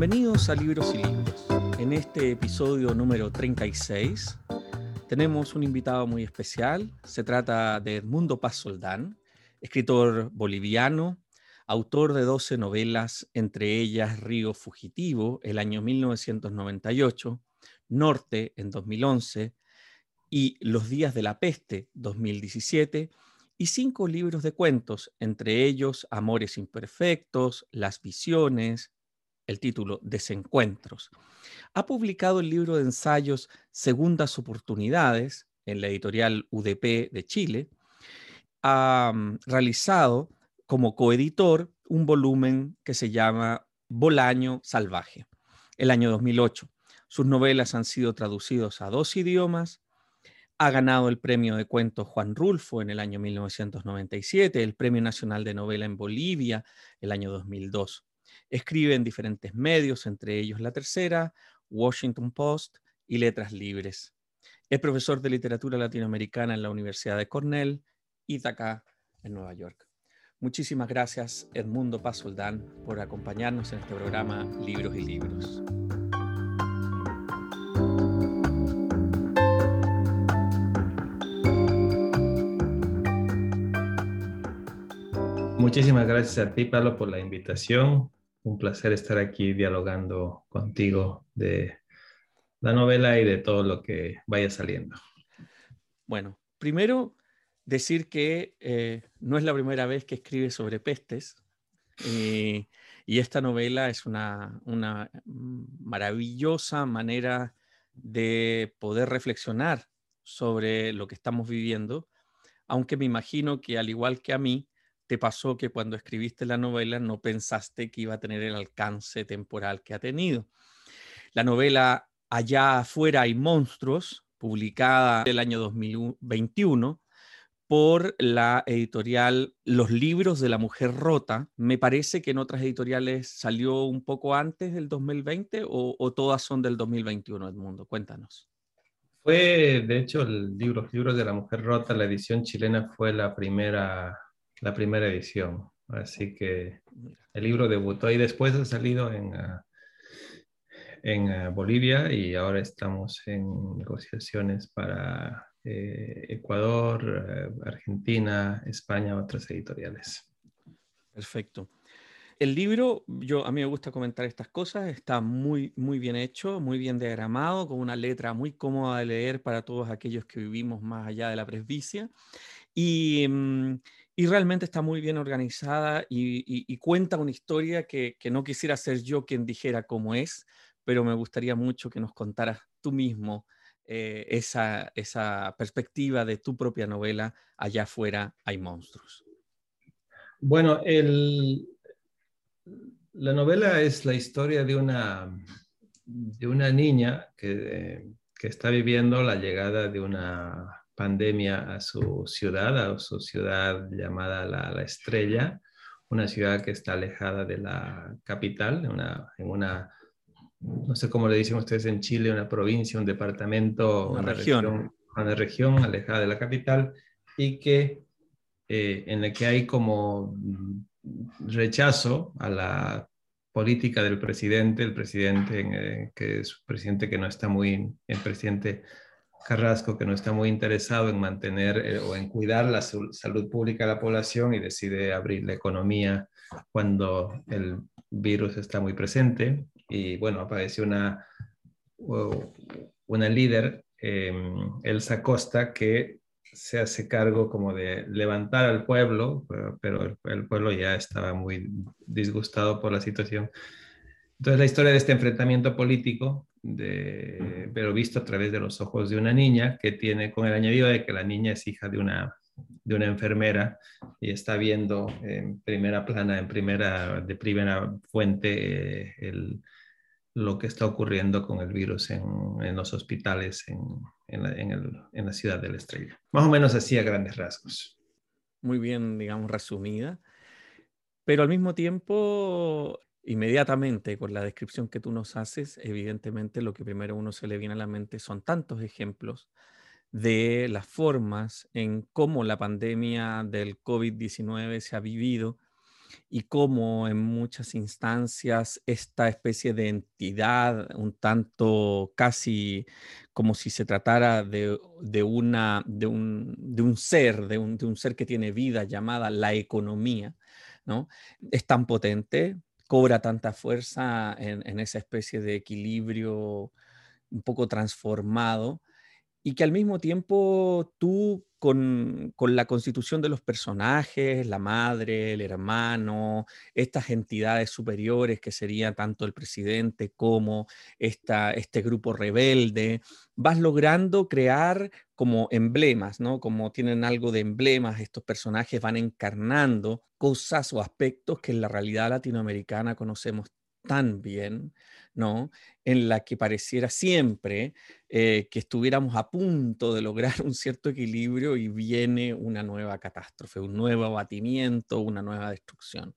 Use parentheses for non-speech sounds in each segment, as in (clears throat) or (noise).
Bienvenidos a Libros y Libros. En este episodio número 36 tenemos un invitado muy especial. Se trata de Edmundo Paz Soldán, escritor boliviano, autor de 12 novelas, entre ellas Río Fugitivo, el año 1998, Norte, en 2011, y Los días de la peste, 2017, y cinco libros de cuentos, entre ellos Amores imperfectos, Las visiones, el título Desencuentros. Ha publicado el libro de ensayos Segundas Oportunidades en la editorial UDP de Chile. Ha mm, realizado como coeditor un volumen que se llama Bolaño Salvaje, el año 2008. Sus novelas han sido traducidos a dos idiomas. Ha ganado el premio de cuentos Juan Rulfo en el año 1997, el Premio Nacional de Novela en Bolivia el año 2002. Escribe en diferentes medios, entre ellos La Tercera, Washington Post y Letras Libres. Es profesor de literatura latinoamericana en la Universidad de Cornell, Ithaca, en Nueva York. Muchísimas gracias, Edmundo Pazoldán, por acompañarnos en este programa Libros y Libros. Muchísimas gracias a ti, Pablo, por la invitación un placer estar aquí dialogando contigo de la novela y de todo lo que vaya saliendo. Bueno, primero decir que eh, no es la primera vez que escribe sobre pestes y esta novela es una, una maravillosa manera de poder reflexionar sobre lo que estamos viviendo, aunque me imagino que al igual que a mí, te pasó que cuando escribiste la novela no pensaste que iba a tener el alcance temporal que ha tenido. La novela Allá afuera hay monstruos, publicada el año 2021 por la editorial Los libros de la mujer rota. Me parece que en otras editoriales salió un poco antes del 2020 o, todas son del 2021, Edmundo. Cuéntanos. Fue, de hecho, el libro, libros de la mujer rota, la edición chilena fue la primera la primera edición. Así que el libro debutó y después ha salido en, ah, en ah, Bolivia y ahora estamos en negociaciones para eh, Ecuador, eh, Argentina, España, otras editoriales. Perfecto. El libro, yo a mí me gusta comentar estas cosas, está muy muy bien hecho, muy bien diagramado, con una letra muy cómoda de leer para todos aquellos que vivimos más allá de la presbicia. Y, mm, y realmente está muy bien organizada y, cuenta una historia que, no quisiera ser yo quien dijera cómo es, pero me gustaría mucho que nos contaras tú mismo eh, esa, esa perspectiva de tu propia novela, Allá afuera hay monstruos. Bueno, la novela es la historia de una, de una niña que, que está viviendo la llegada de una pandemia a su ciudad, a su ciudad llamada La, Estrella, una ciudad que está alejada de la capital, en una, en una, no sé cómo le dicen ustedes en Chile, una provincia, un departamento, una, región. una región alejada de la capital y que eh, en la que hay como rechazo a la política del presidente, el presidente eh, que es un presidente que no está muy, el presidente Carrasco, que no está muy interesado en mantener eh, o en cuidar la salud pública de la población y decide abrir la economía cuando el virus está muy presente. Y bueno, aparece una, una líder, em, Elsa Costa, que se hace cargo como de levantar al pueblo, pero el pueblo ya estaba muy disgustado por la situación. Entonces la historia de este enfrentamiento político de, pero visto a través de los ojos de una niña que tiene con el añadido de que la niña es hija de una, de una enfermera y está viendo en primera plana, en primera, de primera fuente eh, el, lo que está ocurriendo con el virus en, en los hospitales en, en, la, el, en, la, ciudad de la estrella. Más o menos así a grandes rasgos. Muy bien, digamos, resumida. Pero al mismo tiempo Inmediatamente, con la descripción que tú nos haces, evidentemente lo que primero uno se le viene a la mente son tantos ejemplos de las formas en cómo la pandemia del COVID-19 se ha vivido y cómo en muchas instancias esta especie de entidad, un tanto casi como si se tratara de, una, de, un, ser, de un, de un ser que tiene vida llamada la economía, ¿no? Es tan potente, cobra tanta fuerza en, esa especie de equilibrio un poco transformado y que al mismo tiempo tú con, la constitución de los personajes, la madre, el hermano, estas entidades superiores que serían tanto el presidente como esta, este grupo rebelde, vas logrando crear como emblemas, ¿no? Como tienen algo de emblemas, estos personajes van encarnando cosas o aspectos que en la realidad latinoamericana conocemos tan bien, ¿no? En la que pareciera siempre eh, que estuviéramos a punto de lograr un cierto equilibrio y viene una nueva catástrofe, un nuevo abatimiento, una nueva destrucción.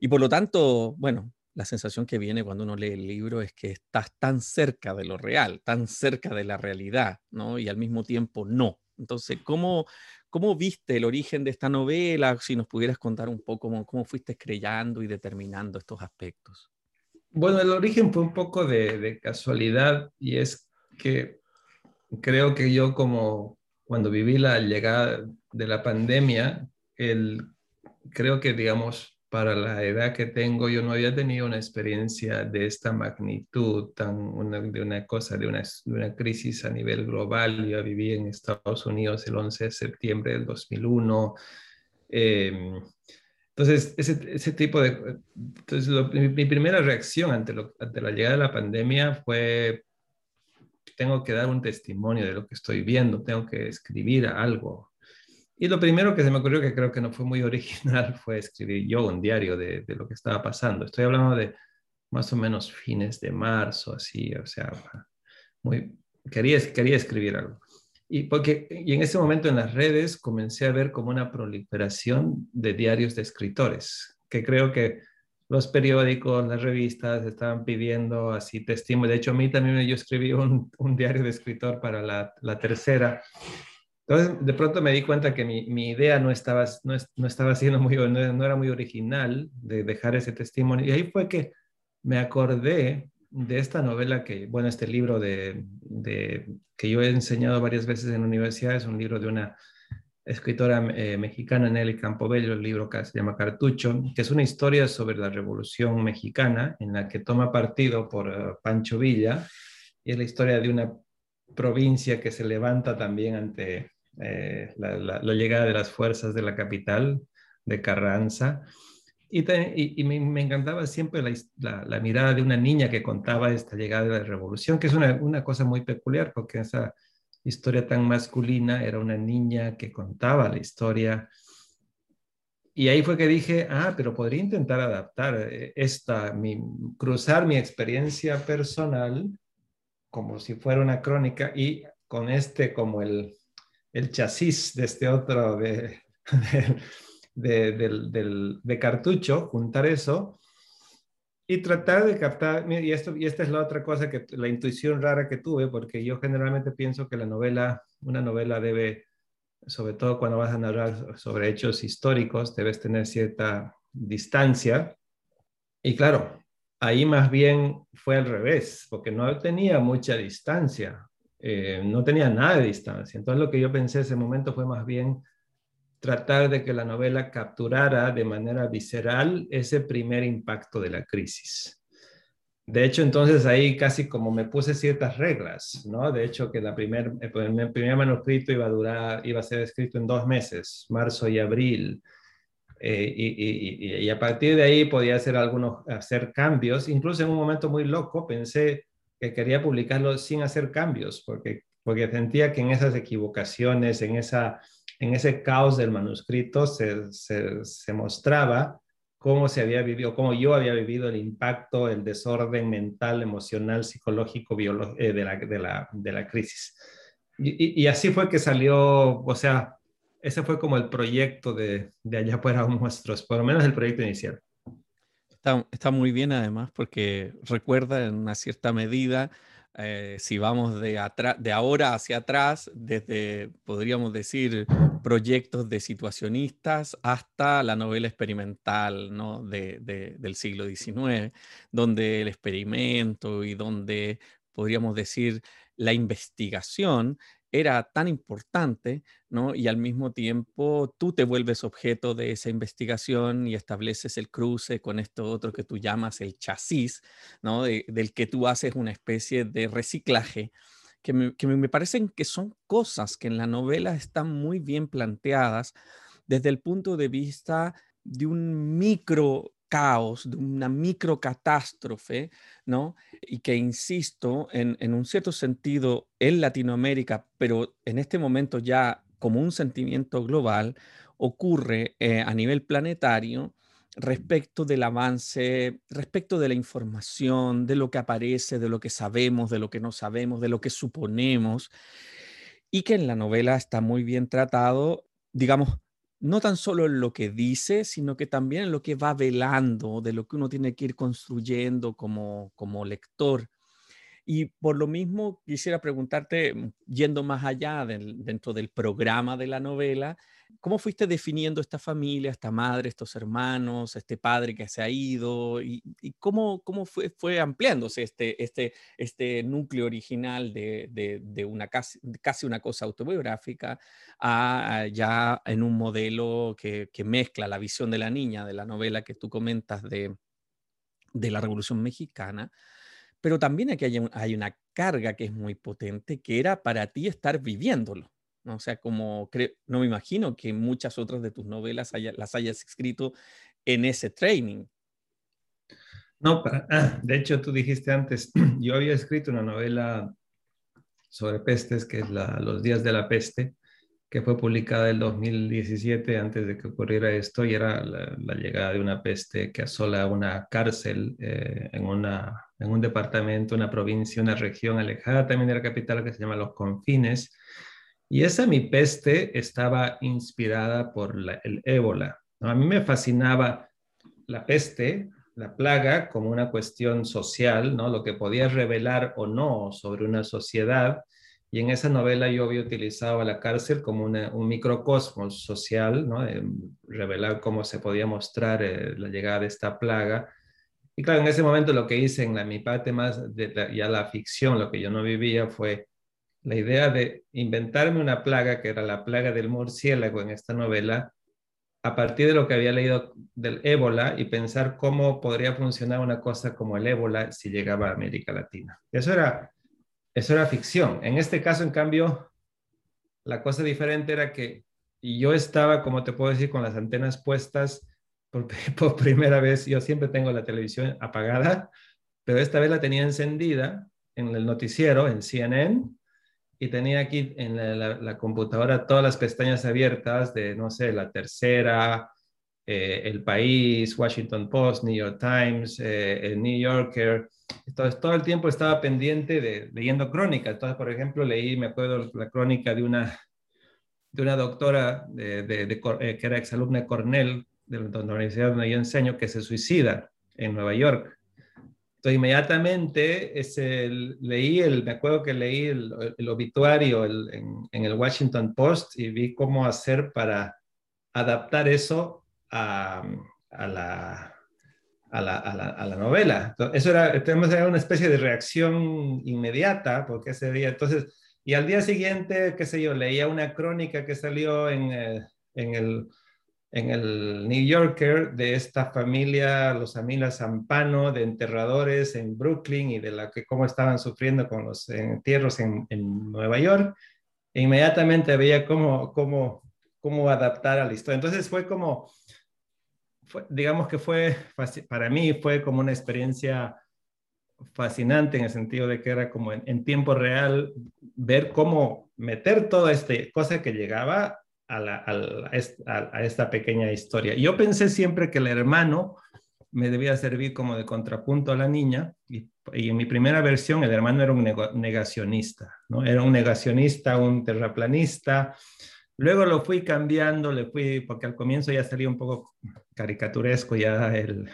Y por lo tanto, bueno, la sensación que viene cuando uno lee el libro es que estás tan cerca de lo real, tan cerca de la realidad, ¿no? Y al mismo tiempo no. Entonces, ¿cómo, cómo viste el origen de esta novela? Si nos pudieras contar un poco cómo, cómo fuiste creyendo y determinando estos aspectos. Bueno, el origen fue un poco de, casualidad y es que creo que yo como cuando viví la llegada de la pandemia, el, creo que digamos para la edad que tengo yo no había tenido una experiencia de esta magnitud, tan de una cosa, de una, crisis a nivel global. Yo viví en Estados Unidos el 11 de septiembre del 2001. Eh, entonces, ese, ese tipo de... Entonces, mi, primera reacción ante, lo, ante la llegada de la pandemia fue, tengo que dar un testimonio de lo que estoy viendo, tengo que escribir algo. Y lo primero que se me ocurrió, que creo que no fue muy (laughs) original, fue escribir yo un diario de, de lo que estaba pasando. Estoy hablando de más o menos fines de marzo, así, o sea, muy, quería, quería escribir algo. Y, porque, y en ese momento en las redes comencé a ver como una proliferación de diarios de escritores, que creo que los periódicos, las revistas estaban pidiendo así testimonio. De hecho, a mí también yo escribí un, un diario de escritor para la, la, tercera. Entonces, de pronto me di cuenta que mi, idea no estaba, no, no, estaba siendo muy, no era muy original de dejar ese testimonio. Y ahí fue que me acordé de esta novela que, bueno, este libro de, que yo he enseñado varias veces en la universidad, es un libro de una escritora eh, mexicana, Nelly Campobello, el libro que se llama Cartucho, que es una historia sobre la Revolución Mexicana en la que toma partido por eh, Pancho Villa, y es la historia de una provincia que se levanta también ante eh, la, llegada de las fuerzas de la capital, de Carranza, y, me, encantaba siempre la, mirada de una niña que contaba esta llegada de la revolución, que es una, cosa muy peculiar, porque esa historia tan masculina era una niña que contaba la historia. Y ahí fue que dije, ah, pero podría intentar adaptar eh, esta, mi, cruzar mi experiencia personal como si fuera una crónica y con este como el, el chasis de este otro, de, (laughs) de de, cartucho, juntar eso y tratar de captar, y, esto, y esta es la otra cosa, que la intuición rara que tuve, porque yo generalmente pienso que la novela, una novela debe, sobre todo cuando vas a narrar sobre hechos históricos, debes tener cierta distancia. Y claro, ahí más bien fue al revés, porque no tenía mucha distancia, eh, no tenía nada de distancia. Entonces lo que yo pensé ese momento fue más bien tratar de que la novela capturara de manera visceral ese primer impacto de la crisis. De hecho, entonces ahí casi como me puse ciertas reglas, ¿no? De hecho, que la primer, el primer manuscrito iba a durar, iba a ser escrito en dos meses, marzo y abril. Eh, y, y, a partir de ahí podía hacer algunos, hacer cambios. Incluso en un momento muy loco pensé que quería publicarlo sin hacer cambios, porque, porque sentía que en esas equivocaciones, en esa en ese caos del manuscrito se, mostraba cómo se había vivido, cómo yo había vivido el impacto, el desorden mental, emocional, psicológico, eh, de, la, crisis. Y, así fue que salió, o sea, ese fue como el proyecto de, de allá fuera (laughs) nuestros, por lo menos el proyecto inicial. Está, está, muy bien además porque recuerda en una cierta medida eh, si vamos de, ahora hacia atrás, desde, podríamos decir, proyectos de situacionistas hasta la novela experimental ¿no? del siglo XIX, donde el experimento y donde podríamos decir la investigación era tan importante, ¿no? Y al mismo tiempo tú te vuelves objeto de esa investigación y estableces el cruce con esto otro que tú llamas el chasis, ¿no? del que tú haces una especie de reciclaje, que me, que me parecen que son cosas que en la novela están muy bien planteadas desde el punto de vista de un micro caos, de una microcatástrofe, ¿no? Y que, insisto, en, un cierto sentido en Latinoamérica, pero en este momento ya como un sentimiento global, ocurre eh, a nivel planetario respecto del avance, respecto de la información, de lo que aparece, de lo que sabemos, de lo que no sabemos, de lo que suponemos, y que en la novela está muy bien tratado, digamos, no tan solo en lo que dice, sino que también en lo que va velando, de lo que uno tiene que ir construyendo como, como lector. Y por lo mismo quisiera preguntarte, mm, yendo más allá dentro del programa de la novela, ¿cómo fuiste definiendo esta familia, esta madre, estos hermanos, este padre que se ha ido? ¿Y, cómo, cómo fue, fue ampliándose este, este, este núcleo original de, de, una casi, casi, una cosa autobiográfica a, ya en un modelo que, que mezcla la visión de la niña de la novela que tú comentas de, de la Revolución Mexicana? Pero también aquí hay, una carga que es muy potente, que era para ti estar viviéndolo. O sea, como no me imagino que muchas otras de tus novelas las hayas escrito en ese training. No, ah, de hecho tú dijiste antes, (clears throat) yo había escrito una novela sobre pestes, que es Los días de la peste, que fue publicada en 2017 antes de que ocurriera esto y era la, llegada de una peste que asola una cárcel eh, en, una, en un departamento, una provincia, una región alejada también de la capital que se llama Los Confines. Y esa mi peste estaba inspirada por el ébola. A mí me fascinaba la peste, la plaga, como una cuestión social, ¿no? lo que podía revelar o no sobre una sociedad y en esa novela yo había utilizado a la cárcel como un microcosmos social, ¿no? revelar cómo se podía mostrar eh, la llegada de esta plaga. Y claro, en ese momento lo que hice en la, mi parte más de ya la ficción, lo que yo no vivía, fue la idea de inventarme una plaga, que era la plaga del murciélago en esta novela, a partir de lo que había leído del ébola y pensar cómo podría funcionar una cosa como el ébola si llegaba a América Latina. Eso era eso era ficción. En este caso, en cambio, la cosa diferente era que yo estaba, como te puedo decir, con las antenas puestas (laughs) por, primera vez. Yo siempre tengo la televisión apagada, pero esta vez la tenía encendida en el noticiero, en CNN, y tenía aquí en la, computadora todas las pestañas abiertas de, no sé, la tercera, eh, El País, Washington Post, New York Times, eh, el New Yorker, entonces, todo el tiempo estaba pendiente de leyendo crónicas. Entonces, por ejemplo, leí, me acuerdo, la crónica de una, de una doctora de, de, eh, que era exalumna de Cornell, de la universidad donde yo enseño, que se suicida en Nueva York. Entonces, inmediatamente ese, leí, el, me acuerdo que leí el, obituario en, el Washington Post y vi cómo hacer para adaptar eso a, a la, a la, a la, novela. Eso era, tenemos una especie de reacción inmediata, porque ese día, entonces, y al día siguiente, qué sé yo, leía una crónica que salió en, eh, en, el, en el New Yorker de esta familia, los Amila Zampano, de enterradores en Brooklyn y de la que cómo estaban sufriendo con los entierros en, en Nueva York. E inmediatamente veía cómo, cómo, cómo adaptar a la historia. Entonces fue como digamos que fue, para mí fue como una experiencia fascinante en el sentido de que era como en, tiempo real ver cómo meter toda esta cosa que llegaba a, esta pequeña historia. Yo pensé siempre que el hermano me debía servir como de contrapunto a la niña y, en mi primera versión el hermano era un negacionista, ¿no? Era un negacionista, un terraplanista, Luego lo fui cambiando, le fui, porque al comienzo ya salía un poco caricaturesco ya el,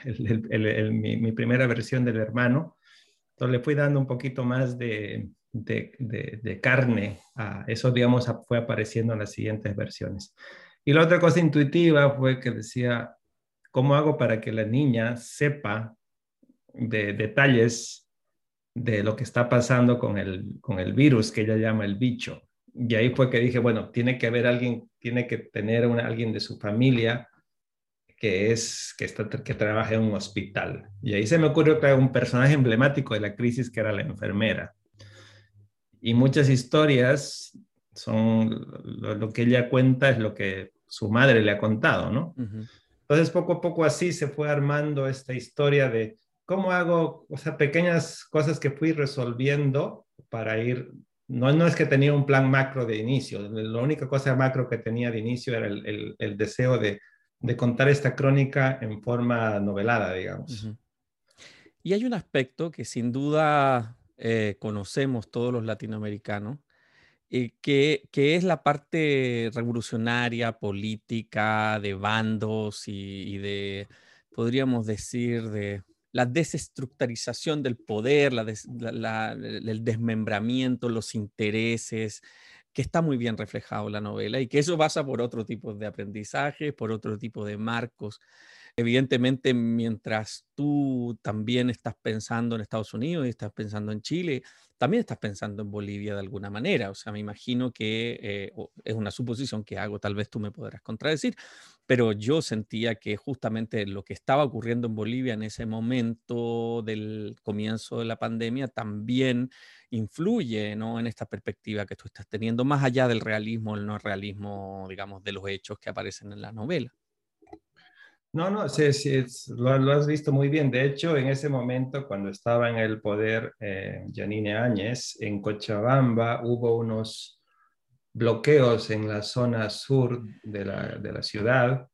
mi, primera versión del hermano. Entonces le fui dando un poquito más de, de, carne a eso, digamos, fue apareciendo en las siguientes versiones. Y la otra cosa intuitiva fue que decía, ¿cómo hago para que la niña sepa de detalles de lo que está pasando con el, con el virus que ella llama el bicho? Y ahí fue que dije, bueno, tiene que haber alguien, tiene que tener alguien de su familia que es que, está, que trabaja en un hospital. Y ahí se me ocurrió que un personaje emblemático de la crisis que era la enfermera. Y muchas historias son lo, que ella cuenta es lo que su madre le ha contado, ¿no? Entonces poco a poco así se fue armando esta historia de cómo hago, o sea, pequeñas cosas que fui resolviendo para ir no, no es que tenía un plan macro de inicio, la única cosa macro que tenía de inicio era el, el, deseo de, de, contar esta crónica en forma novelada, digamos. Y hay un aspecto que sin duda eh, conocemos todos los latinoamericanos, eh, que, que, es la parte revolucionaria, política, de bandos y, de, podríamos decir, de la desestructurización del poder, el desmembramiento, los intereses, que está muy bien reflejado en la novela y que eso pasa por otro tipo de aprendizaje, por otro tipo de marcos. Evidentemente, mientras tú también estás pensando en Estados Unidos y estás pensando en Chile, también estás pensando en Bolivia de alguna manera. O sea, me imagino que eh, es una suposición que hago, tal vez tú me podrás contradecir, pero yo sentía que justamente lo que estaba ocurriendo en Bolivia en ese momento del comienzo de la pandemia también influye ¿no? en esta perspectiva que tú estás teniendo, más allá del realismo, el no realismo, digamos, de los hechos que aparecen en la novela. No, no, sí, sí, lo, has visto muy bien. De hecho, en ese momento, cuando estaba en el poder eh, Janine Áñez, en Cochabamba hubo unos bloqueos en la zona sur de la, de la ciudad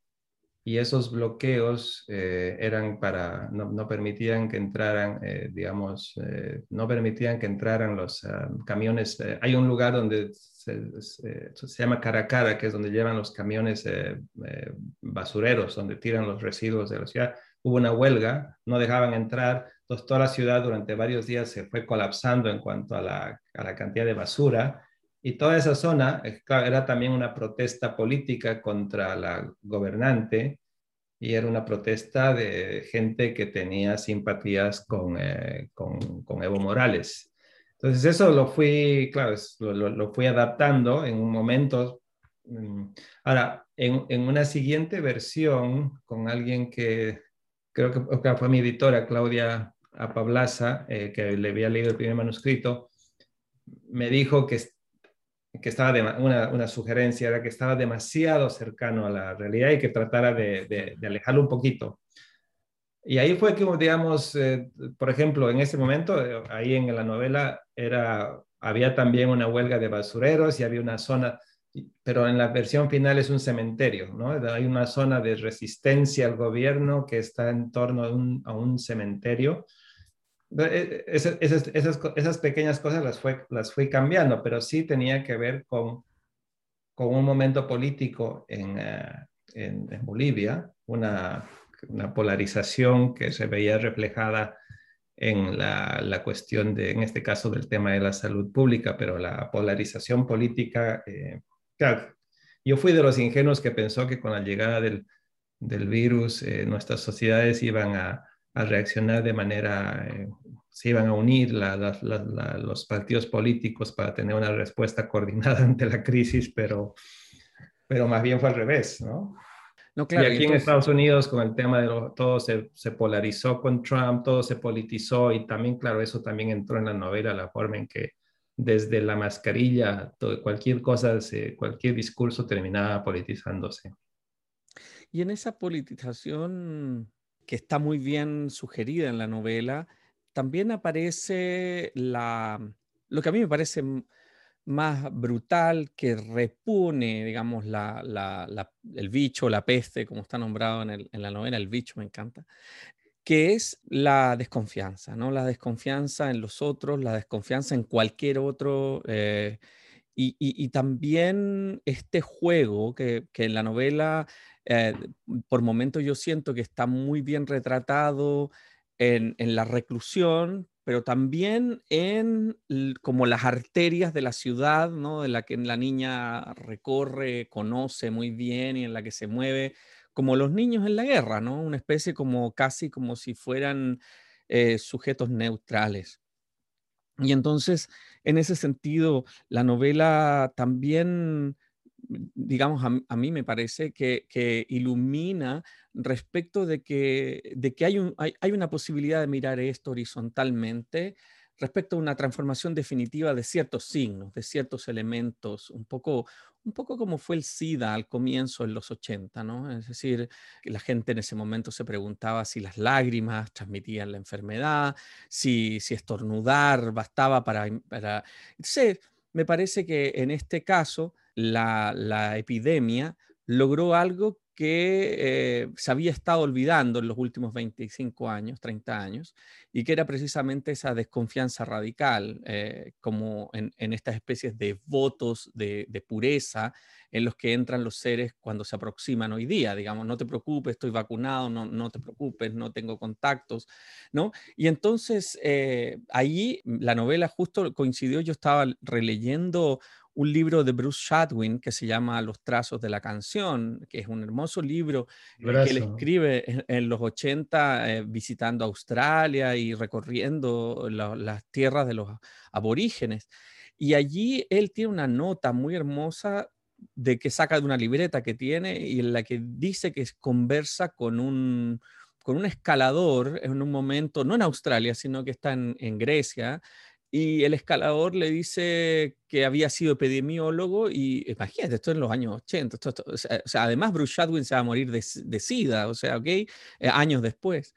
y esos bloqueos eh, eran para, no, no, permitían que entraran, eh, digamos, no permitían que entraran los ah, camiones. hay un lugar donde se, llama Caracara, que es donde llevan los camiones eh, eh, basureros, donde tiran los residuos de la ciudad. Hubo una huelga, no dejaban entrar, entonces toda la ciudad durante varios días se fue colapsando en cuanto a la, a la cantidad de basura. Y toda esa zona eh, era también una protesta política contra la gobernante y era una protesta de gente que tenía simpatías con, con, con Evo Morales. Entonces eso lo fui, claro, lo, fui adaptando en un momento. Mm, ahora, en, en, una siguiente versión, con alguien que creo que fue mi editora, Claudia Apablaza, eh, que le había leído el primer manuscrito, me dijo que, que estaba de, una, una, sugerencia, era que estaba demasiado cercano a la realidad y que tratara de, de, de alejarlo un poquito. Y ahí fue que, digamos, eh, por ejemplo, en ese momento, eh, ahí en la novela, era, había también una huelga de basureros y había una zona, pero en la versión final es un cementerio, ¿no? Hay una zona de resistencia al gobierno que está en torno a un, a un cementerio. Eh, esas, esas, esas, pequeñas cosas las, fue, las fui cambiando, pero sí tenía que ver con, con un momento político en, en, en Bolivia, una una polarización que se veía reflejada en la, cuestión de, en este caso, del tema de la salud pública, pero la polarización política, eh, claro, yo fui de los ingenuos que pensó que con la llegada del, virus eh, nuestras sociedades iban a, reaccionar de manera, eh, se iban a unir los partidos políticos para tener una respuesta coordinada (laughs) ante la crisis, pero, pero más bien fue al revés, ¿no? Y aquí en Estados Unidos con el tema de todo se, se, polarizó con Trump, todo se politizó y también, claro, eso también entró en la novela, la forma en que desde la mascarilla, todo, cualquier cosa, cualquier discurso terminaba politizándose. Y en esa politización que está muy bien sugerida en la novela, también aparece la, lo que a mí me parece más brutal que repone, digamos, el bicho, la peste, como está nombrado en, la novela, el bicho me encanta, que es la desconfianza, ¿no? La desconfianza en los otros, la desconfianza en cualquier otro, eh, y, también este juego que, en la novela, eh, por momentos yo siento que está muy bien retratado en la reclusión, pero también en como las arterias de la ciudad, ¿no? De la que la niña recorre, conoce muy bien y en la que se mueve, como los niños en la guerra, ¿no? Una especie como casi como si fueran eh, sujetos neutrales. Y entonces, en ese sentido, la novela también digamos, a, mí me parece que, ilumina respecto de que, de que hay, un, hay, hay, una posibilidad de mirar esto horizontalmente respecto a una transformación definitiva de ciertos signos, de ciertos elementos, un poco, un poco como fue el SIDA al comienzo en los 80, ¿no? Es decir, la gente en ese momento se preguntaba si las lágrimas transmitían la enfermedad, si, si estornudar bastaba para... para... me parece que en este caso la, epidemia logró algo que eh, se había estado olvidando en los últimos 25 años, 30 años, y que era precisamente esa desconfianza radical, eh, como en, estas especies de votos de, pureza en los que entran los seres cuando se aproximan hoy día, digamos, no te preocupes, estoy vacunado, no, no te preocupes, no tengo contactos, ¿no? Y entonces eh, ahí la novela justo coincidió, yo estaba releyendo un libro de Bruce Shadwin que se llama Los trazos de la canción, que es un hermoso libro eh, que él escribe en, los 80 eh, visitando Australia y recorriendo las tierras de los aborígenes. Y allí él tiene una nota muy hermosa de que saca de una libreta que tiene y en la que dice que conversa con un, con un escalador en un momento, no en Australia, sino que está en, en Grecia, y el escalador le dice que había sido epidemiólogo y imagínate, esto en los años 80. o, sea, además, Bruce Shadwin se va a morir de, SIDA, o sea, ¿ok? Eh, años después.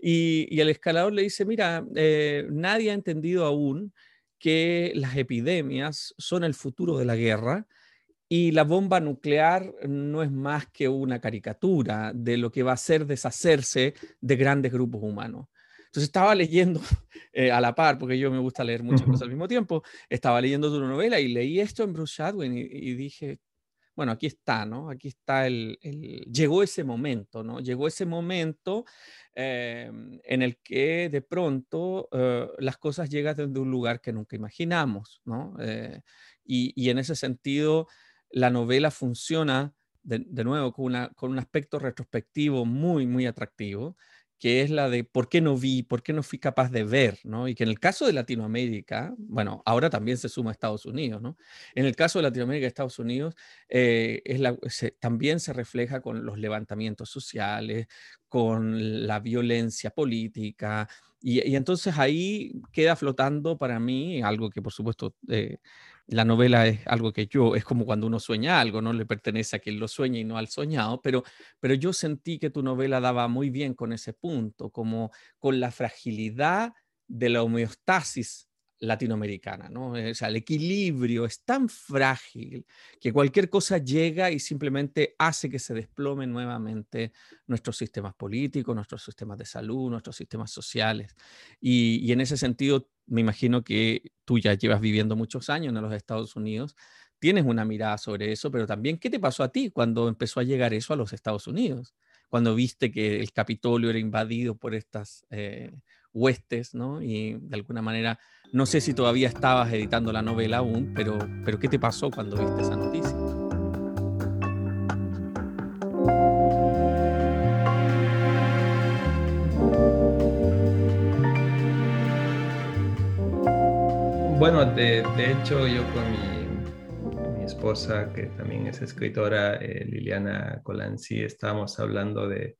Y, el escalador le dice, mira, eh, nadie ha entendido aún que las epidemias son el futuro de la guerra y la bomba nuclear no es más que una caricatura de lo que va a ser deshacerse de grandes grupos humanos. Entonces estaba leyendo (laughs) eh, a la par, porque yo me gusta leer muchas cosas al mismo tiempo, estaba leyendo tu novela y leí esto en Bruce Shadwin y, dije, bueno, aquí está, ¿no? Aquí está el, llegó ese momento, ¿no? Llegó ese momento em, en el que de pronto eh, las cosas llegan desde un lugar que nunca imaginamos, ¿no? Eh, y, y, en ese sentido, la novela funciona de, de nuevo con, una, con un aspecto retrospectivo muy, muy atractivo que es la de por qué no vi, por qué no fui capaz de ver, ¿no? Y que en el caso de Latinoamérica, bueno, ahora también se suma a Estados Unidos, ¿no? En el caso de Latinoamérica y Estados Unidos, eh, es la, también se refleja con los levantamientos sociales, con la violencia política, y, entonces ahí queda flotando para mí algo que por supuesto... Eh, la novela es algo que yo, es como cuando uno sueña algo, no le pertenece a quien lo sueña y no al soñado, pero, pero yo sentí que tu novela daba muy bien con ese punto, como con la fragilidad de la homeostasis latinoamericana, ¿no? O sea, el equilibrio es tan frágil que cualquier cosa llega y simplemente hace que se desplomen nuevamente nuestros sistemas políticos, nuestros sistemas de salud, nuestros sistemas sociales. Y, en ese sentido, me imagino que tú ya llevas viviendo muchos años en los Estados Unidos, tienes una mirada sobre eso, pero también, ¿qué te pasó a ti cuando empezó a llegar eso a los Estados Unidos? Cuando viste que el Capitolio era invadido por estas eh, huestes, ¿no? Y de alguna manera no sé si todavía estabas editando la novela aún, pero, pero ¿qué te pasó cuando viste esa noticia? Bueno, de, hecho yo con mi, esposa, que también es escritora, eh, Liliana Colanzi, estábamos hablando de,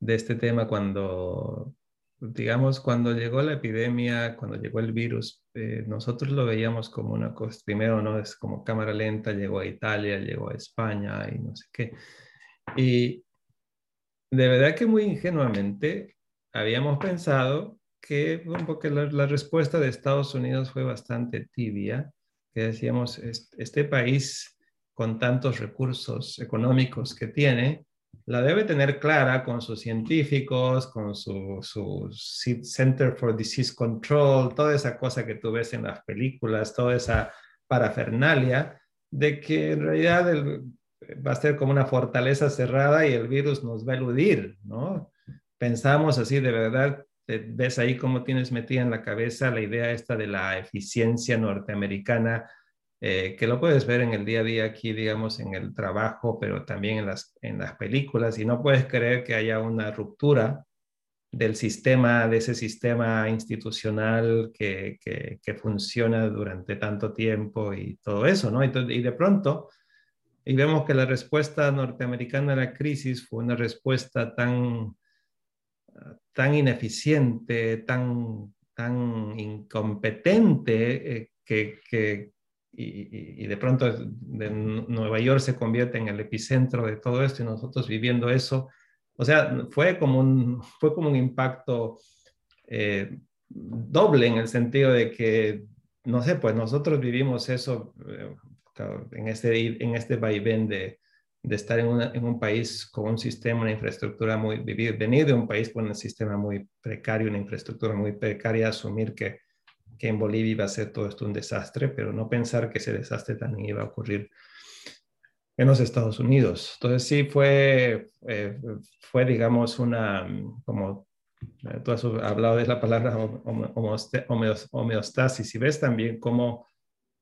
de este tema cuando digamos, cuando llegó la epidemia, cuando llegó el virus, eh, nosotros lo veíamos como una cosa, primero, ¿no? Es como cámara lenta, llegó a Italia, llegó a España y no sé qué. Y de verdad que muy ingenuamente habíamos pensado que, un poco la, la respuesta de Estados Unidos fue bastante tibia, que decíamos, este país con tantos recursos económicos que tiene, la debe tener clara con sus científicos, con su, su, Center for Disease Control, toda esa cosa que tú ves en las películas, toda esa parafernalia, de que en realidad va a ser como una fortaleza cerrada y el virus nos va a eludir, ¿no? Pensamos así, de verdad, ves ahí cómo tienes metida en la cabeza la idea esta de la eficiencia norteamericana, eh, que lo puedes ver en el día a día aquí, digamos, en el trabajo, pero también en las, en las películas, y no puedes creer que haya una ruptura del sistema, de ese sistema institucional que, que, funciona durante tanto tiempo y todo eso, ¿no? y de pronto, y vemos que la respuesta norteamericana a la crisis fue una respuesta tan, tan ineficiente, tan, tan incompetente, eh, que, que y, de pronto de Nueva York se convierte en el epicentro de todo esto y nosotros viviendo eso. O sea, fue como un, fue como un impacto eh, doble en el sentido de que, no sé, pues nosotros vivimos eso eh, en este, en este vaivén de, de estar en, en, un país con un sistema, una infraestructura muy, vivir, venir de un país con un sistema muy precario, una infraestructura muy precaria, asumir que, que en Bolivia iba a ser todo esto un desastre, pero no pensar que ese desastre también iba a ocurrir en los Estados Unidos. Entonces sí fue, eh, fue digamos, una, como eh, tú has hablado de la palabra homeostasis y ves también cómo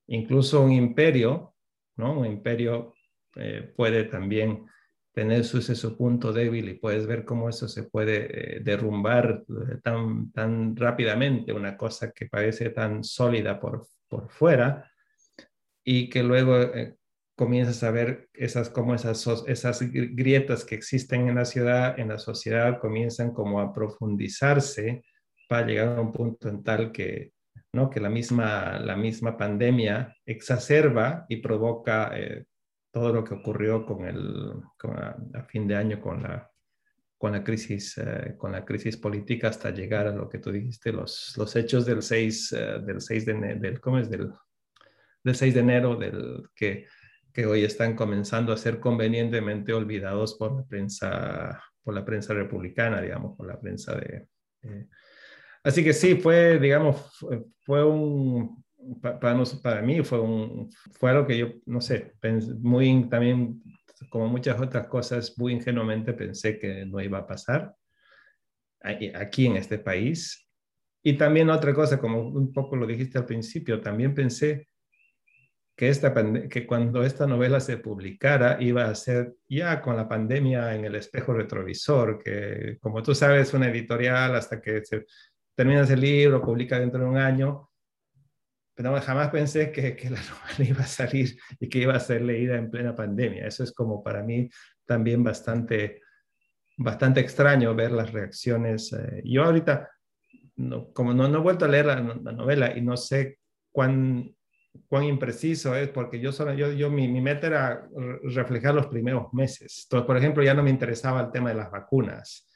incluso un imperio, ¿no? Un imperio eh, puede también tener su, su punto débil y puedes ver cómo eso se puede derrumbar tan, tan rápidamente, una cosa que parece tan sólida por, por fuera y que luego comienzas a ver esas, como esas, esas grietas que existen en la ciudad, en la sociedad, comienzan como a profundizarse para llegar a un punto en tal que, ¿no? que la, misma, la misma pandemia exacerba y provoca eh, todo lo que ocurrió con el, a, fin de año con la, con la, crisis, eh, con la crisis política hasta llegar a lo que tú dijiste, los, los hechos del 6, eh, del 6 de, del, ¿cómo es? Del, del 6 de enero, del que que hoy están comenzando a ser convenientemente olvidados por la prensa, por la prensa republicana, digamos, por la prensa de... así que sí, fue, digamos, fue un, para, para mí fue, un, fue algo que yo, no sé, muy también, como muchas otras cosas, muy ingenuamente pensé que no iba a pasar aquí en este país. Y también otra cosa, como un poco lo dijiste al principio, también pensé que, esta, que cuando esta novela se publicara iba a ser ya con la pandemia en el espejo retrovisor, que como tú sabes, una editorial hasta que se terminas el libro, publica dentro de un año, pero jamás pensé que, que, la (laughs) novela iba a salir y que iba a ser leída en plena pandemia. Eso es como para mí también bastante, bastante extraño ver las reacciones. Eh, yo ahorita, no, como no, no, he vuelto a leer la, la novela y no sé cuán cuán impreciso es, porque yo, solo, yo, yo mi, mi, meta era reflejar los primeros meses. Entonces, por ejemplo, ya no me interesaba el tema de las vacunas,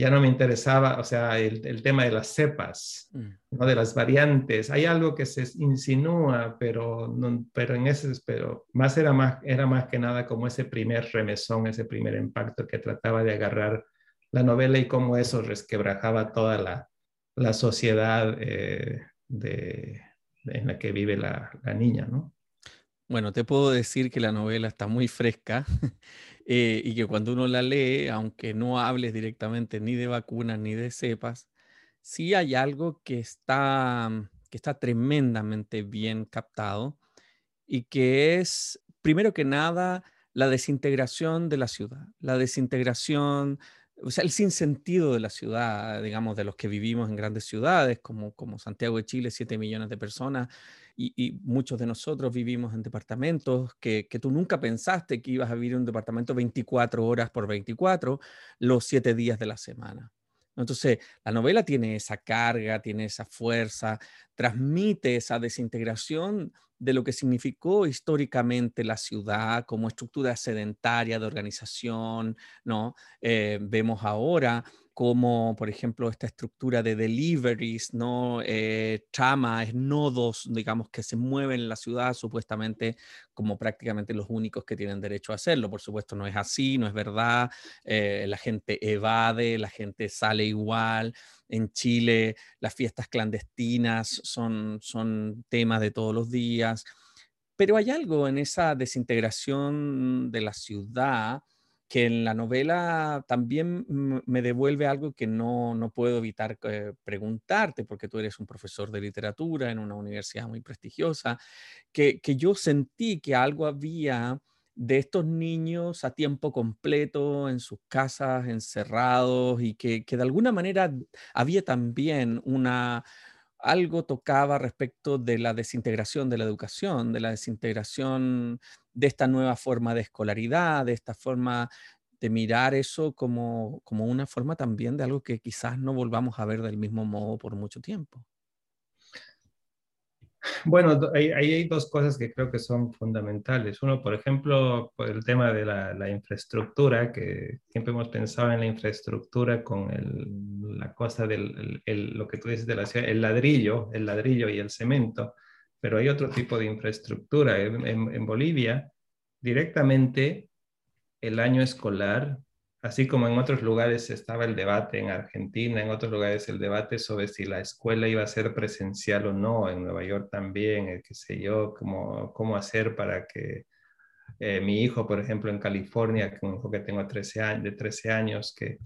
ya no me interesaba, o sea, el, el tema de las cepas, mm. ¿no? de las variantes. Hay algo que se insinúa, pero, no, pero en ese, pero más era, más era más que nada como ese primer remesón, ese primer impacto que trataba de agarrar la novela y cómo eso resquebrajaba toda la, la sociedad eh, de en la que vive la, niña, ¿no? Bueno, te puedo decir que la novela está muy fresca (laughs) eh, y que cuando uno la lee, aunque no hables directamente ni de vacunas ni de cepas, sí hay algo que está, que está tremendamente bien captado y que es, primero que nada, la desintegración de la ciudad, la desintegración o sea, el sinsentido de la ciudad, digamos, de los que vivimos en grandes ciudades como, como Santiago de Chile, 7 millones de personas, y, muchos de nosotros vivimos en departamentos que, que, tú nunca pensaste que ibas a vivir en un departamento 24 horas por 24 los 7 días de la semana. Entonces, la novela tiene esa carga, tiene esa fuerza, transmite esa desintegración de lo que significó históricamente la ciudad como estructura sedentaria de organización, ¿no? Eh, vemos ahora como, por ejemplo, esta estructura de deliveries, ¿no? Eh, nodos, digamos, que se mueven en la ciudad supuestamente como prácticamente los únicos que tienen derecho a hacerlo. Por supuesto, no es así, no es verdad. Eh, la gente evade, la gente sale igual en Chile las fiestas clandestinas son, son temas de todos los días, pero hay algo en esa desintegración de la ciudad que en la novela también me devuelve algo que no, no puedo evitar eh, preguntarte, porque tú eres un profesor de literatura en una universidad muy prestigiosa, que, que yo sentí que algo había de estos niños a tiempo completo en sus casas, encerrados, y que, que de alguna manera había también una, algo tocaba respecto de la desintegración de la educación, de la desintegración de esta nueva forma de escolaridad, de esta forma de mirar eso como, como una forma también de algo que quizás no volvamos a ver del mismo modo por mucho tiempo. Bueno, ahí, hay dos cosas que creo que son fundamentales. Uno, por ejemplo, el tema de la, infraestructura, que siempre hemos pensado en la infraestructura con la cosa del lo que tú dices de la ciudad, el ladrillo, el ladrillo y el cemento, pero hay otro tipo de infraestructura. en Bolivia, directamente el año escolar Así como en otros lugares estaba el debate en Argentina, en otros lugares el debate sobre si la escuela iba a ser presencial o no, en Nueva York también, el qué sé yo, cómo, cómo hacer para que eh, mi hijo, por ejemplo, en California, un hijo que tengo 13 años, de 13 años, que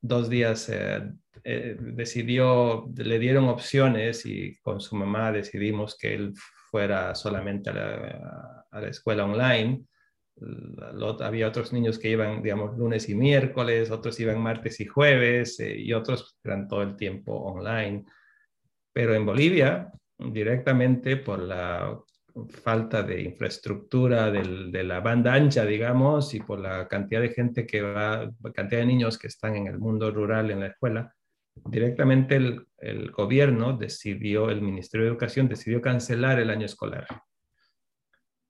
dos días eh, eh, decidió, le dieron opciones y con su mamá decidimos que él fuera solamente a la, a la escuela online había otros niños que iban, digamos, lunes y miércoles, otros iban martes y jueves eh, y otros eran todo el tiempo online. Pero en Bolivia, directamente por la falta de infraestructura de la banda ancha, digamos, y por la cantidad de gente que va, cantidad de niños que están en el mundo rural, en la escuela, directamente el, el gobierno decidió, el Ministerio de Educación decidió cancelar el año escolar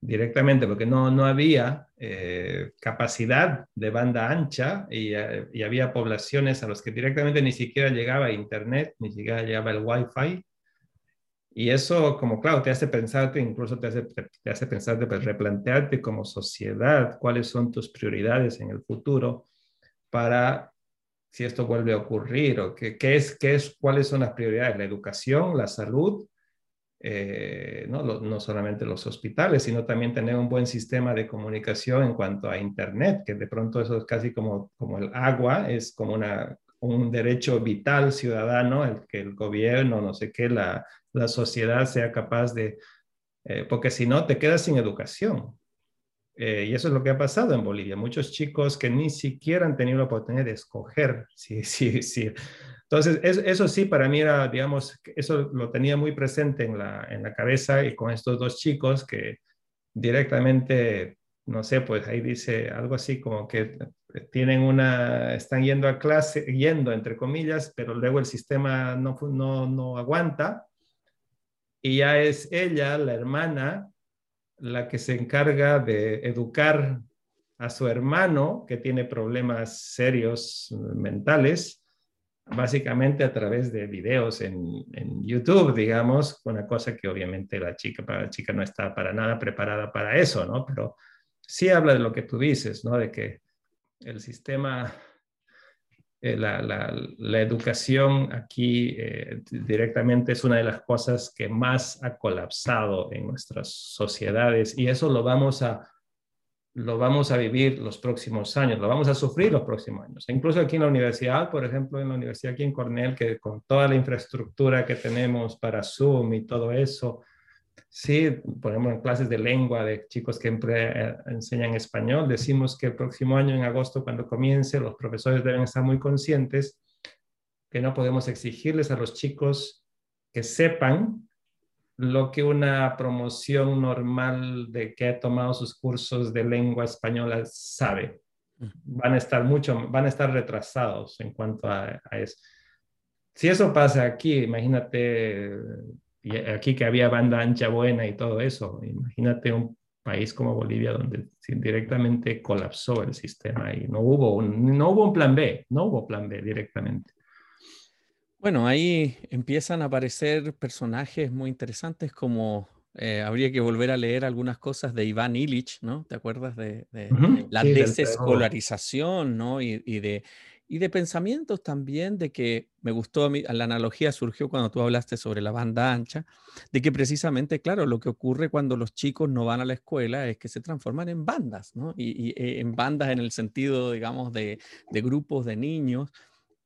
directamente porque no, no había eh, capacidad de banda ancha eh, y, había poblaciones a las que directamente ni siquiera llegaba Internet, ni siquiera llegaba el Wi-Fi. Y eso, como claro, te hace pensarte, incluso te hace, te hace pensarte, pues replantearte como sociedad cuáles son tus prioridades en el futuro para si esto vuelve a ocurrir o qué, qué es, qué es, cuáles son las prioridades, la educación, la salud eh, ¿no? no, solamente los hospitales, sino también tener un buen sistema de comunicación en cuanto a Internet, que de pronto eso es casi como, como el agua, es como una, un derecho vital ciudadano, el que el gobierno, no sé qué, la, la sociedad sea capaz de, eh, porque si no, te quedas sin educación. Eh, y eso es lo que ha pasado en Bolivia. Muchos chicos que ni siquiera han tenido la oportunidad de escoger si, (laughs) si, si entonces, eso sí, para mí era, digamos, eso lo tenía muy presente en la, en la cabeza y con estos dos chicos que directamente, no sé, pues ahí dice algo así como que tienen una, están yendo a clase, yendo entre comillas, pero luego el sistema no, no, no aguanta. Y ya es ella, la hermana, la que se encarga de educar a su hermano que tiene problemas serios mentales básicamente a través de videos en, YouTube, digamos, una cosa que obviamente la chica, la chica no está para nada preparada para eso, ¿no? Pero sí habla de lo que tú dices, ¿no? De que el sistema, eh, la, la, educación aquí eh, directamente es una de las cosas que más ha colapsado en nuestras sociedades y eso lo vamos a lo vamos a vivir los próximos años, lo vamos a sufrir los próximos años. Incluso aquí en la universidad, por ejemplo, en la universidad aquí en Cornell, que con toda la infraestructura que tenemos para Zoom y todo eso, sí, ponemos en clases de lengua de chicos que eh, enseñan español, decimos que el próximo año, en agosto, cuando comience, los profesores deben estar muy conscientes que no podemos exigirles a los chicos que sepan lo que una promoción normal de que ha tomado sus cursos de lengua española sabe. Van a estar mucho, van a estar retrasados en cuanto a, eso. Si eso pasa aquí, imagínate, aquí que había banda ancha buena y todo eso, imagínate un país como Bolivia donde directamente colapsó el sistema y no hubo no hubo un plan B, no hubo plan B directamente. Bueno, ahí empiezan a aparecer personajes muy interesantes como eh, habría que volver a leer algunas cosas de Iván Illich, ¿no? ¿Te acuerdas de, la desescolarización, ¿no? Y, de, y de pensamientos también de que me gustó, la analogía surgió cuando tú hablaste sobre la banda ancha, de que precisamente, claro, lo que ocurre cuando los chicos no van a la escuela es que se transforman en bandas, ¿no? Y, eh, en bandas en el sentido, digamos, de, de grupos de niños,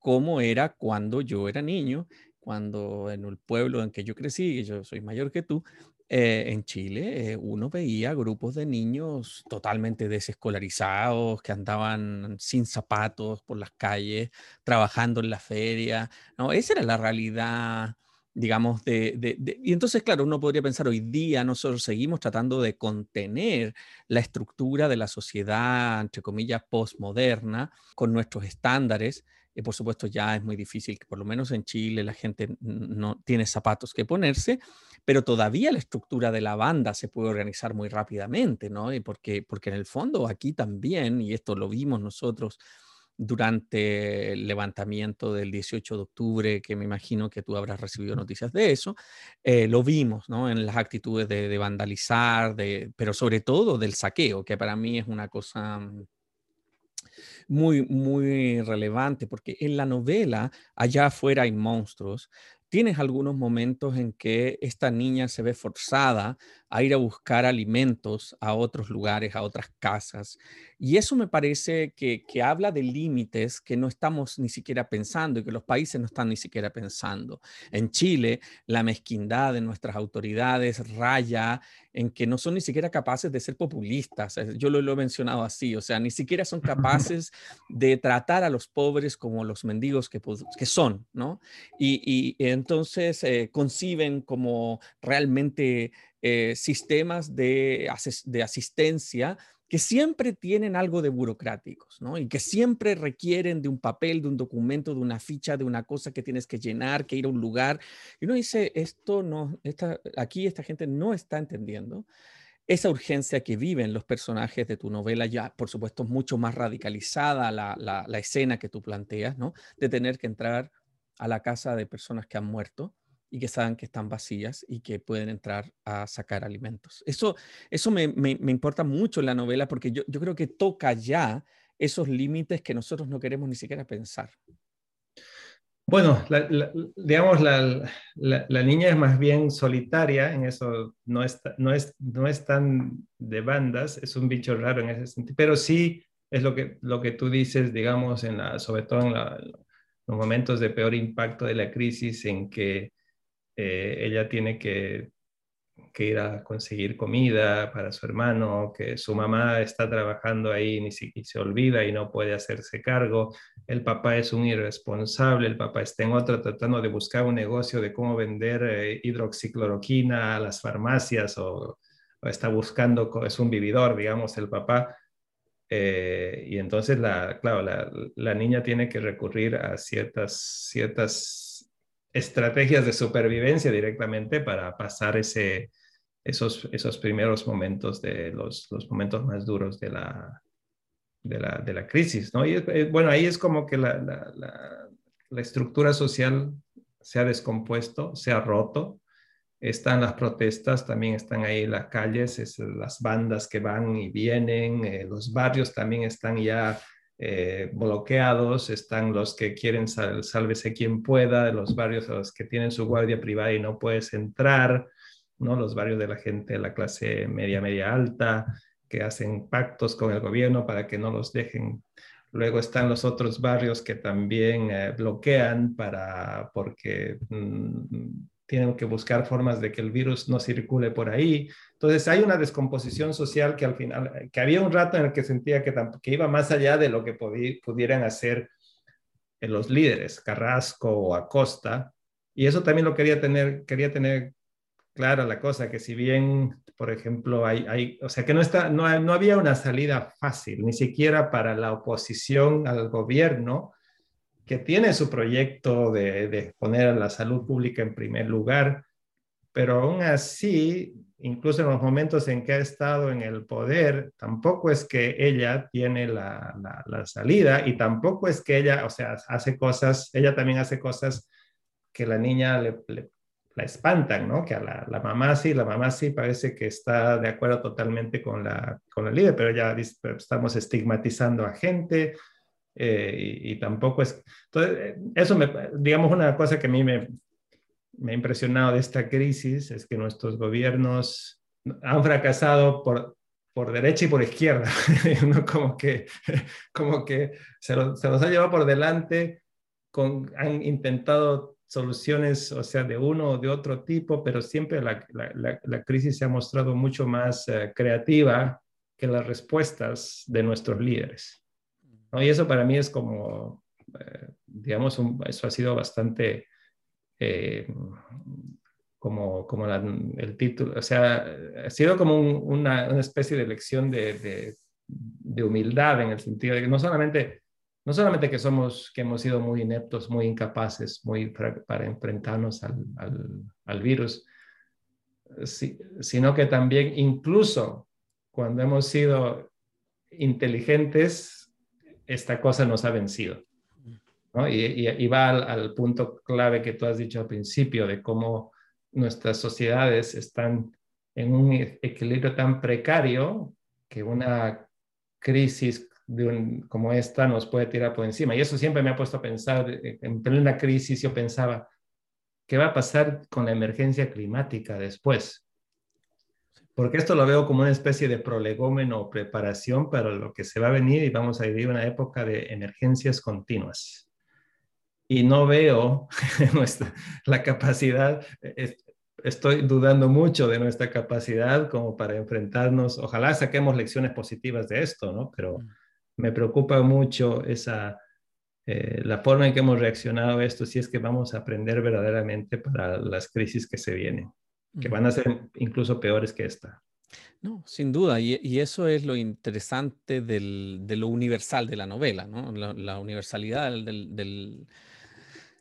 como era cuando yo era niño, cuando en el pueblo en que yo crecí, yo soy mayor que tú, eh, en Chile, eh, uno veía grupos de niños totalmente desescolarizados, que andaban sin zapatos por las calles, trabajando en la feria. ¿no? Esa era la realidad, digamos, de, Y entonces, claro, uno podría pensar, hoy día nosotros seguimos tratando de contener la estructura de la sociedad, entre comillas, postmoderna, con nuestros estándares. Y por supuesto ya es muy difícil que por lo menos en Chile la gente no tiene zapatos que ponerse, pero todavía la estructura de la banda se puede organizar muy rápidamente, ¿no? Y porque, porque en el fondo aquí también, y esto lo vimos nosotros durante el levantamiento del 18 de octubre, que me imagino que tú habrás recibido noticias de eso, eh, lo vimos ¿no? en las actitudes de, de vandalizar, de, pero sobre todo del saqueo, que para mí es una cosa mm, muy, muy relevante, porque en la novela, allá afuera hay monstruos, tienes algunos momentos en que esta niña se ve forzada a ir a buscar alimentos a otros lugares, a otras casas. Y eso me parece que, habla de límites que no estamos ni siquiera pensando y que los países no están ni siquiera pensando. En Chile, la mezquindad de nuestras autoridades raya en que no son ni siquiera capaces de ser populistas. Yo lo, he mencionado así, o sea, ni siquiera son (laughs) capaces de tratar a los pobres como los mendigos que, que son, ¿no? Y, entonces eh, conciben como realmente eh, sistemas de, de asistencia que siempre tienen algo de burocráticos, ¿no? Y que siempre requieren de un papel, de un documento, de una ficha, de una cosa que tienes que llenar, que ir a un lugar. Y uno dice, esto no, esta, aquí esta gente no está entendiendo esa urgencia que viven los personajes de tu novela, ya por supuesto mucho más radicalizada la, la, la escena que tú planteas, ¿no? De tener que entrar a la casa de personas que han muerto y que saben que están vacías y que pueden entrar a sacar alimentos. Eso, eso me, me, importa mucho en la novela porque yo, yo creo que toca ya esos límites que nosotros no queremos ni siquiera pensar. Bueno, digamos, la, la, niña es más bien solitaria, en eso no es, no, es, no es tan de bandas, es un bicho raro en ese sentido, pero sí es lo que, lo que tú dices, digamos, en la, sobre todo en los momentos de peor impacto de la crisis, en que eh, ella tiene que, ir a conseguir comida para su hermano, que su mamá está trabajando ahí ni si, y se olvida y no puede hacerse cargo, el papá es un irresponsable, el papá está en otro tratando de buscar un negocio de cómo vender eh, hidroxicloroquina a las farmacias o, está buscando, es un vividor, digamos, el papá. Eh, y entonces, la, claro, la, la, niña tiene que recurrir a ciertas, ciertas estrategias de supervivencia directamente para pasar ese, esos, esos primeros momentos de los, los momentos más duros de la, de la, de la crisis, ¿no? Y eh, bueno, ahí es como que la, la, la, estructura social se ha descompuesto, se ha roto, están las protestas, también están ahí las calles, es, las bandas que van y vienen, eh, los barrios también están ya eh, bloqueados, están los que quieren sálvese quien pueda, los barrios a los que tienen su guardia privada y no puedes entrar, ¿no? los barrios de la gente de la clase media, media alta, que hacen pactos con el gobierno para que no los dejen. Luego están los otros barrios que también eh, bloquean para, porque mm, tienen que buscar formas de que el virus no circule por ahí. Entonces hay una descomposición social que al final, que había un rato en el que sentía que, que iba más allá de lo que pudieran hacer los líderes, Carrasco o Acosta, y eso también lo quería tener, quería tener clara la cosa, que si bien, por ejemplo, hay, hay o sea, que no, está, no, no había una salida fácil, ni siquiera para la oposición al gobierno, que tiene su proyecto de, poner a la salud pública en primer lugar, pero aún así, incluso en los momentos en que ha estado en el poder, tampoco es que ella tiene la, salida y tampoco es que ella, o sea, hace cosas, ella también hace cosas que la niña le, la espantan, ¿no? Que a la, la, mamá sí, la mamá sí parece que está de acuerdo totalmente con la, con la líder, pero ya estamos estigmatizando a gente, eh, y, tampoco es... Entonces, eso, me, digamos, una cosa que a mí me, me ha impresionado de esta crisis es que nuestros gobiernos han fracasado por, por derecha y por izquierda, (laughs) Uno como que, (laughs) como que se, se, los ha llevado por delante, con, han intentado soluciones, o sea, de uno o de otro tipo, pero siempre la, la, la crisis se ha mostrado mucho más eh, creativa que las respuestas de nuestros líderes. ¿No? Y eso para mí es como, eh, digamos, eso ha sido bastante eh, como, como el título, o sea, ha sido como una, una, especie de lección de, de, de, humildad en el sentido de que no solamente, no solamente que somos, que hemos sido muy ineptos, muy incapaces, muy para, para enfrentarnos al, al, al virus, si, sino que también incluso cuando hemos sido inteligentes, esta cosa nos ha vencido. Y, y, va al, punto clave que tú has dicho al principio de cómo nuestras sociedades están en un equilibrio tan precario que una crisis como esta nos puede tirar por encima. Y eso siempre me ha puesto a pensar, eh, en plena crisis yo pensaba, ¿qué va a pasar con la emergencia climática después? Porque esto lo veo como una especie de prolegómeno o preparación para lo que se va a venir y vamos a vivir una época de emergencias continuas y no veo (laughs) nuestra, la capacidad, estoy dudando mucho de nuestra capacidad como para enfrentarnos, ojalá saquemos lecciones positivas de esto, ¿no? Pero mm. me preocupa mucho esa, eh, la forma en que hemos reaccionado a esto, si es que vamos a aprender verdaderamente para las crisis que se vienen, que van a ser incluso peores que esta. No, sin duda, y, eso es lo interesante del, de lo universal de la novela, ¿no? La, universalidad del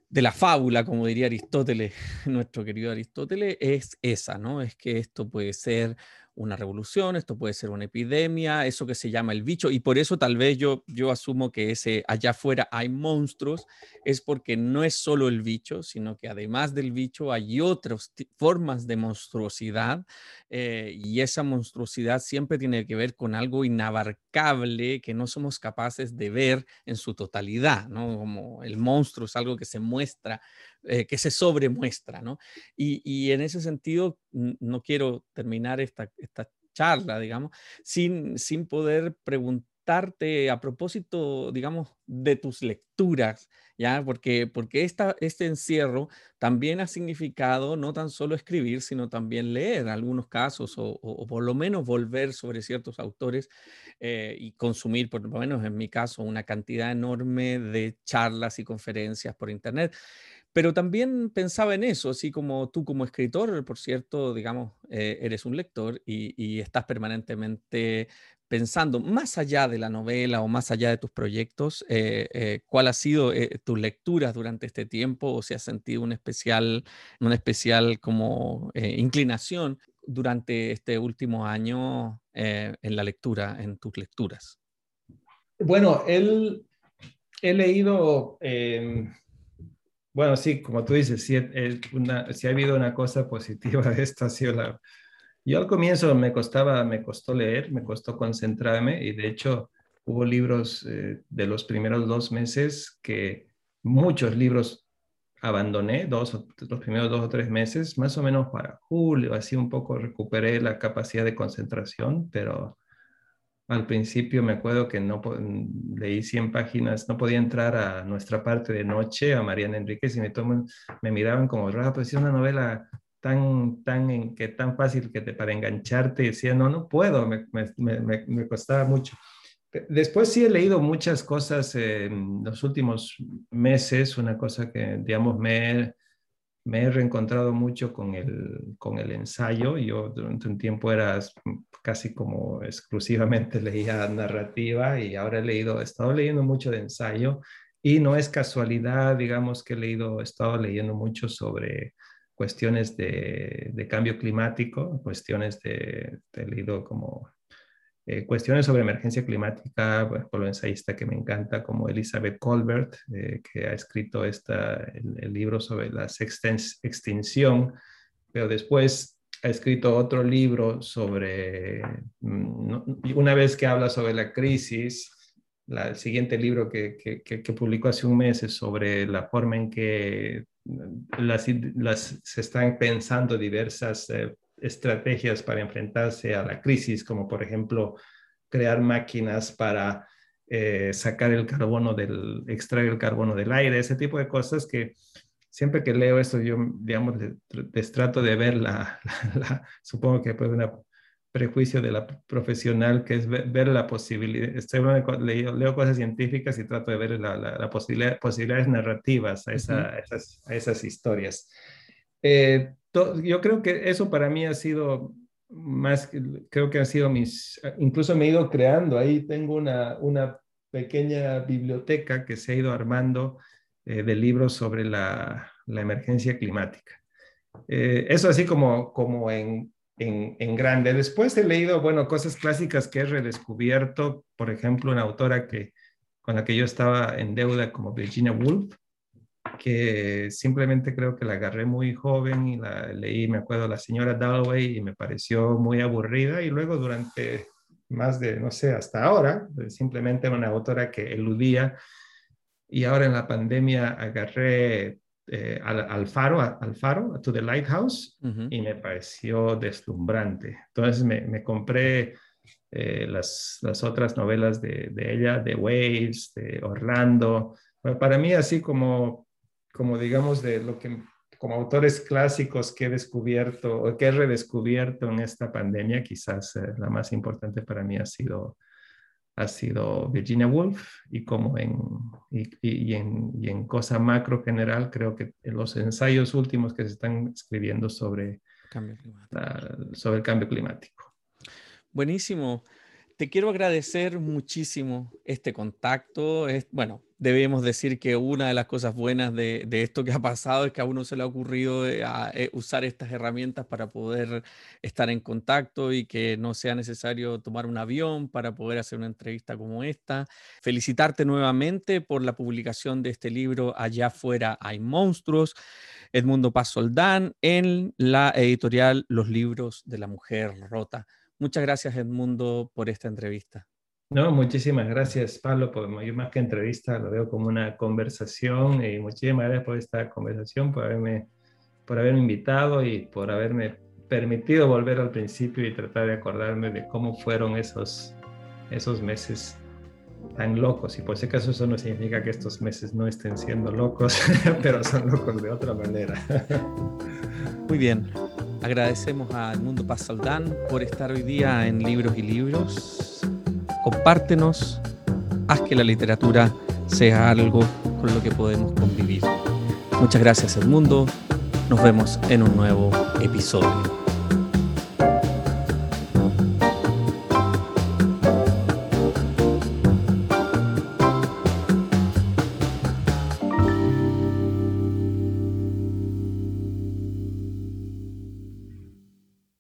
de la fábula, como diría Aristóteles, (laughs) nuestro querido Aristóteles, es esa, ¿no? Es que esto puede ser una revolución, esto puede ser una epidemia, eso que se llama el bicho, y por eso tal vez yo, yo asumo que ese allá afuera hay monstruos, es porque no es solo el bicho, sino que además del bicho hay otras formas de monstruosidad, eh, y esa monstruosidad siempre tiene que ver con algo inabarcable que no somos capaces de ver en su totalidad, ¿no? Como el monstruo es algo que se muestra eh, que se sobremuestra, ¿no? Y, en ese sentido, no quiero terminar esta, esta charla, digamos, sin, sin poder preguntarte a propósito, digamos, de tus lecturas, ¿ya? Porque, porque esta, este encierro también ha significado no tan solo escribir, sino también leer en algunos casos o, por lo menos volver sobre ciertos autores eh, y consumir, por lo menos en mi caso, una cantidad enorme de charlas y conferencias por Internet. Pero también pensaba en eso, así como tú como escritor, por cierto, digamos, eh, eres un lector y, estás permanentemente pensando, más allá de la novela o más allá de tus proyectos, eh, eh, ¿cuál ha sido tus lecturas durante este tiempo o si has sentido un especial, una especial como inclinación durante este último año en la lectura, en tus lecturas? Bueno, él, he leído em, bueno, sí, como tú dices, si ha habido una cosa positiva de esto, ha sido la... Yo al comienzo me costaba, me costó leer, me costó concentrarme y de hecho hubo libros eh, de los primeros dos meses que muchos libros abandoné, dos, los primeros dos o tres meses, más o menos para julio, así un poco recuperé la capacidad de concentración, pero al principio me acuerdo que no leí 100 páginas, no podía entrar a nuestra parte de noche, a Mariana Enríquez, y me, me miraban como raro, pues es una novela tan, tan, en, que, tan fácil que te, para engancharte, y decía, no, no puedo, me, me, me, costaba mucho. Después sí he leído muchas cosas en los últimos meses, una cosa que, digamos, me, me he reencontrado mucho con el, con el ensayo. Yo durante un tiempo era casi como exclusivamente (laughs) leía narrativa y ahora he leído, he estado leyendo mucho de ensayo y no es casualidad, digamos, que he leído, he estado leyendo mucho sobre cuestiones de, de cambio climático, cuestiones de, he leído como eh, cuestiones sobre emergencia climática, por lo ensayista que me encanta, como Elizabeth Colbert, eh, que ha escrito esta, el, libro sobre la extinción, pero después ha escrito otro libro sobre, mm, una vez que habla sobre la crisis, el siguiente libro que, que, publicó hace un mes es sobre la forma en que las, las, se están pensando diversas eh, estrategias para enfrentarse a la crisis, como por ejemplo crear máquinas para eh, sacar el carbono del, extraer el carbono del aire, ese tipo de cosas que siempre que leo esto, yo, digamos, les, trato de ver la, supongo que pues una prejuicio de la profesional, que es ver, la posibilidad, estoy leo, leo, cosas científicas y trato de ver la, la, posibilidad, posibilidades narrativas a, esas, a esas, historias. Eh, yo creo que eso para mí ha sido más, creo que ha sido mis, incluso me he ido creando, ahí tengo una, una pequeña biblioteca que se ha ido armando eh, de libros sobre la, la emergencia climática. Eh, eso así como, como en, en, grande. Después he leído, bueno, cosas clásicas que he redescubierto, por ejemplo, una autora que, con la que yo estaba en deuda como Virginia Woolf, que simplemente creo que la agarré muy joven y la leí, me acuerdo, la señora Dalloway y me pareció muy aburrida y luego durante más de, no sé, hasta ahora, simplemente una autora que eludía y ahora en la pandemia agarré eh, al, faro, al faro, to the lighthouse, y me pareció deslumbrante. Entonces me, compré eh, las, las, otras novelas de, de, ella, de Waves, de Orlando. Para mí, así como, como digamos, de lo que como autores clásicos que he descubierto o que he redescubierto en esta pandemia, quizás eh, la más importante para mí ha sido ha sido Virginia Woolf y como en, y, en, y en cosa macro general, creo que los ensayos últimos que se están escribiendo sobre, sobre el cambio climático. Buenísimo. Te quiero agradecer muchísimo este contacto. Bueno, debemos decir que una de las cosas buenas de, esto que ha pasado es que a uno se le ha ocurrido eh, eh, usar estas herramientas para poder estar en contacto y que no sea necesario tomar un avión para poder hacer una entrevista como esta. Felicitarte nuevamente por la publicación de este libro Allá afuera hay monstruos, Edmundo Paz Soldán, en la editorial Los libros de la mujer rota. Muchas gracias Edmundo por esta entrevista. No, muchísimas gracias, Pablo. Por, yo más que entrevista lo veo como una conversación y muchísimas gracias por esta conversación, por haberme, por haberme invitado y por haberme permitido volver al principio y tratar de acordarme de cómo fueron esos, esos meses tan locos. Y por si acaso eso no significa que estos meses no estén siendo locos, (laughs) pero son locos de otra manera. Muy bien. Agradecemos al Mundo Paz Saldán por estar hoy día en Libros y Libros compártenos, haz que la literatura sea algo con lo que podemos convivir. Muchas gracias Edmundo, nos vemos en un nuevo episodio.